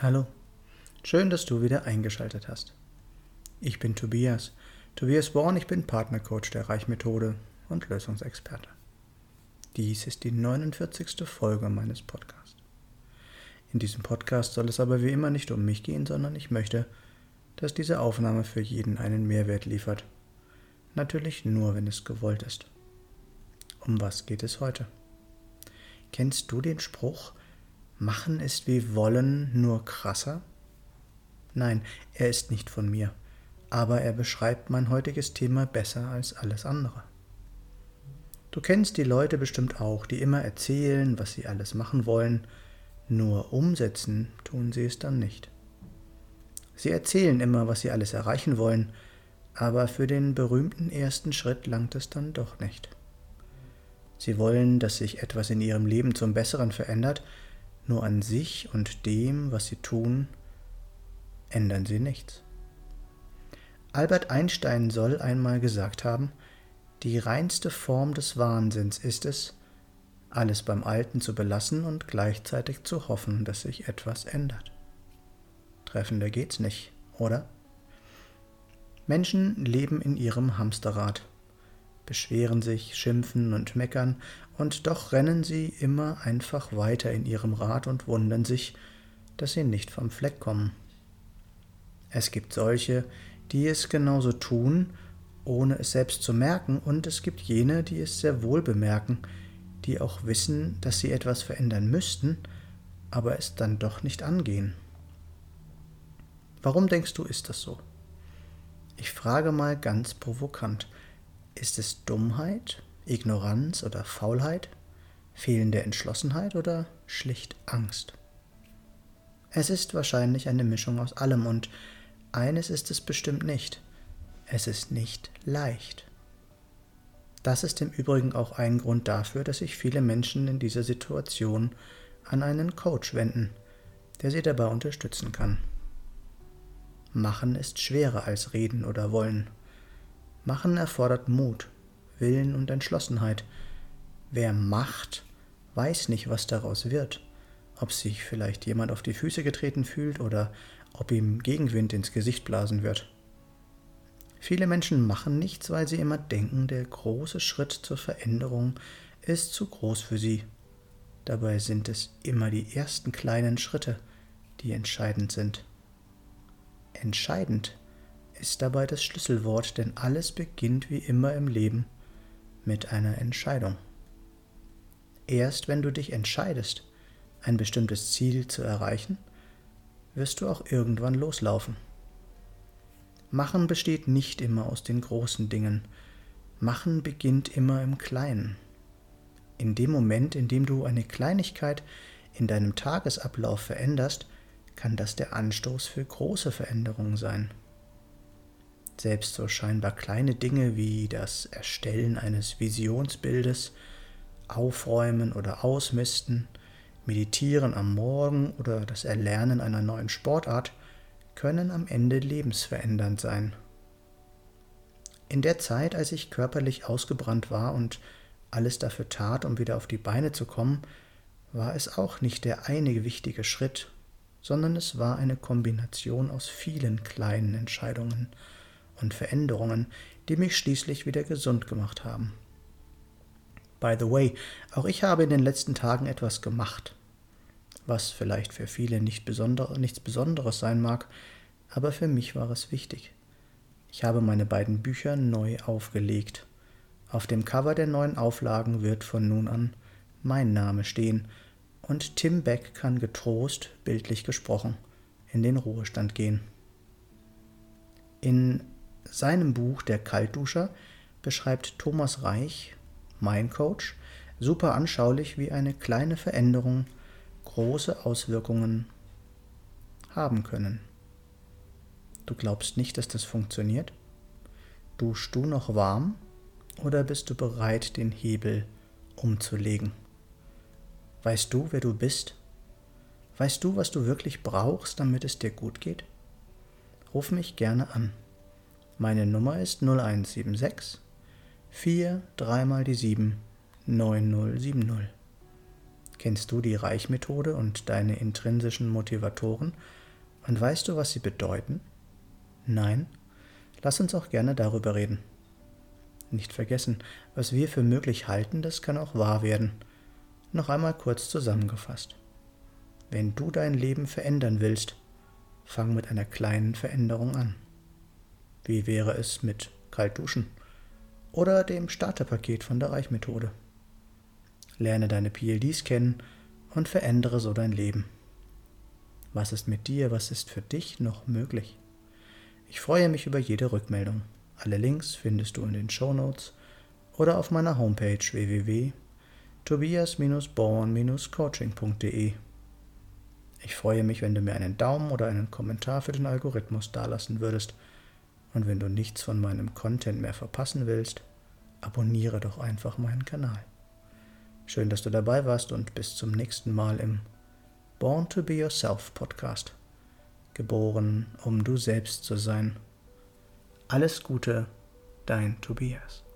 Hallo, schön, dass du wieder eingeschaltet hast. Ich bin Tobias, Tobias Born, ich bin Partnercoach der Reichmethode und Lösungsexperte. Dies ist die 49. Folge meines Podcasts. In diesem Podcast soll es aber wie immer nicht um mich gehen, sondern ich möchte, dass diese Aufnahme für jeden einen Mehrwert liefert. Natürlich nur, wenn es gewollt ist. Um was geht es heute? Kennst du den Spruch, Machen ist wie Wollen nur krasser? Nein, er ist nicht von mir, aber er beschreibt mein heutiges Thema besser als alles andere. Du kennst die Leute bestimmt auch, die immer erzählen, was sie alles machen wollen, nur umsetzen tun sie es dann nicht. Sie erzählen immer, was sie alles erreichen wollen, aber für den berühmten ersten Schritt langt es dann doch nicht. Sie wollen, dass sich etwas in ihrem Leben zum Besseren verändert, nur an sich und dem, was sie tun, ändern sie nichts. Albert Einstein soll einmal gesagt haben, die reinste Form des Wahnsinns ist es, alles beim Alten zu belassen und gleichzeitig zu hoffen, dass sich etwas ändert. Treffender geht's nicht, oder? Menschen leben in ihrem Hamsterrad beschweren sich, schimpfen und meckern, und doch rennen sie immer einfach weiter in ihrem Rad und wundern sich, dass sie nicht vom Fleck kommen. Es gibt solche, die es genauso tun, ohne es selbst zu merken, und es gibt jene, die es sehr wohl bemerken, die auch wissen, dass sie etwas verändern müssten, aber es dann doch nicht angehen. Warum denkst du, ist das so? Ich frage mal ganz provokant, ist es Dummheit, Ignoranz oder Faulheit, fehlende Entschlossenheit oder schlicht Angst? Es ist wahrscheinlich eine Mischung aus allem und eines ist es bestimmt nicht. Es ist nicht leicht. Das ist im Übrigen auch ein Grund dafür, dass sich viele Menschen in dieser Situation an einen Coach wenden, der sie dabei unterstützen kann. Machen ist schwerer als reden oder wollen. Machen erfordert Mut, Willen und Entschlossenheit. Wer macht, weiß nicht, was daraus wird. Ob sich vielleicht jemand auf die Füße getreten fühlt oder ob ihm Gegenwind ins Gesicht blasen wird. Viele Menschen machen nichts, weil sie immer denken, der große Schritt zur Veränderung ist zu groß für sie. Dabei sind es immer die ersten kleinen Schritte, die entscheidend sind. Entscheidend ist dabei das Schlüsselwort, denn alles beginnt wie immer im Leben mit einer Entscheidung. Erst wenn du dich entscheidest, ein bestimmtes Ziel zu erreichen, wirst du auch irgendwann loslaufen. Machen besteht nicht immer aus den großen Dingen. Machen beginnt immer im Kleinen. In dem Moment, in dem du eine Kleinigkeit in deinem Tagesablauf veränderst, kann das der Anstoß für große Veränderungen sein. Selbst so scheinbar kleine Dinge wie das Erstellen eines Visionsbildes, Aufräumen oder Ausmisten, Meditieren am Morgen oder das Erlernen einer neuen Sportart können am Ende lebensverändernd sein. In der Zeit, als ich körperlich ausgebrannt war und alles dafür tat, um wieder auf die Beine zu kommen, war es auch nicht der eine wichtige Schritt, sondern es war eine Kombination aus vielen kleinen Entscheidungen, und Veränderungen, die mich schließlich wieder gesund gemacht haben. By the way, auch ich habe in den letzten Tagen etwas gemacht, was vielleicht für viele nicht besonder, nichts Besonderes sein mag, aber für mich war es wichtig. Ich habe meine beiden Bücher neu aufgelegt. Auf dem Cover der neuen Auflagen wird von nun an mein Name stehen, und Tim Beck kann getrost, bildlich gesprochen, in den Ruhestand gehen. In seinem Buch Der Kaltduscher beschreibt Thomas Reich, mein Coach, super anschaulich, wie eine kleine Veränderung große Auswirkungen haben können. Du glaubst nicht, dass das funktioniert? Duschst du noch warm oder bist du bereit, den Hebel umzulegen? Weißt du, wer du bist? Weißt du, was du wirklich brauchst, damit es dir gut geht? Ruf mich gerne an. Meine Nummer ist 0176 4 3 mal die 7 9070. Kennst du die Reichmethode und deine intrinsischen Motivatoren und weißt du, was sie bedeuten? Nein? Lass uns auch gerne darüber reden. Nicht vergessen, was wir für möglich halten, das kann auch wahr werden. Noch einmal kurz zusammengefasst. Wenn du dein Leben verändern willst, fang mit einer kleinen Veränderung an. Wie wäre es mit Kaltduschen oder dem Starterpaket von der Reichmethode? Lerne deine PLDs kennen und verändere so dein Leben. Was ist mit dir, was ist für dich noch möglich? Ich freue mich über jede Rückmeldung. Alle Links findest du in den Show Notes oder auf meiner Homepage www.tobias-born-coaching.de. Ich freue mich, wenn du mir einen Daumen oder einen Kommentar für den Algorithmus dalassen würdest. Und wenn du nichts von meinem Content mehr verpassen willst, abonniere doch einfach meinen Kanal. Schön, dass du dabei warst und bis zum nächsten Mal im Born to Be Yourself Podcast. Geboren, um du selbst zu sein. Alles Gute, dein Tobias.